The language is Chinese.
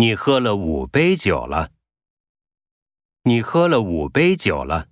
你喝了五杯酒了。你喝了五杯酒了。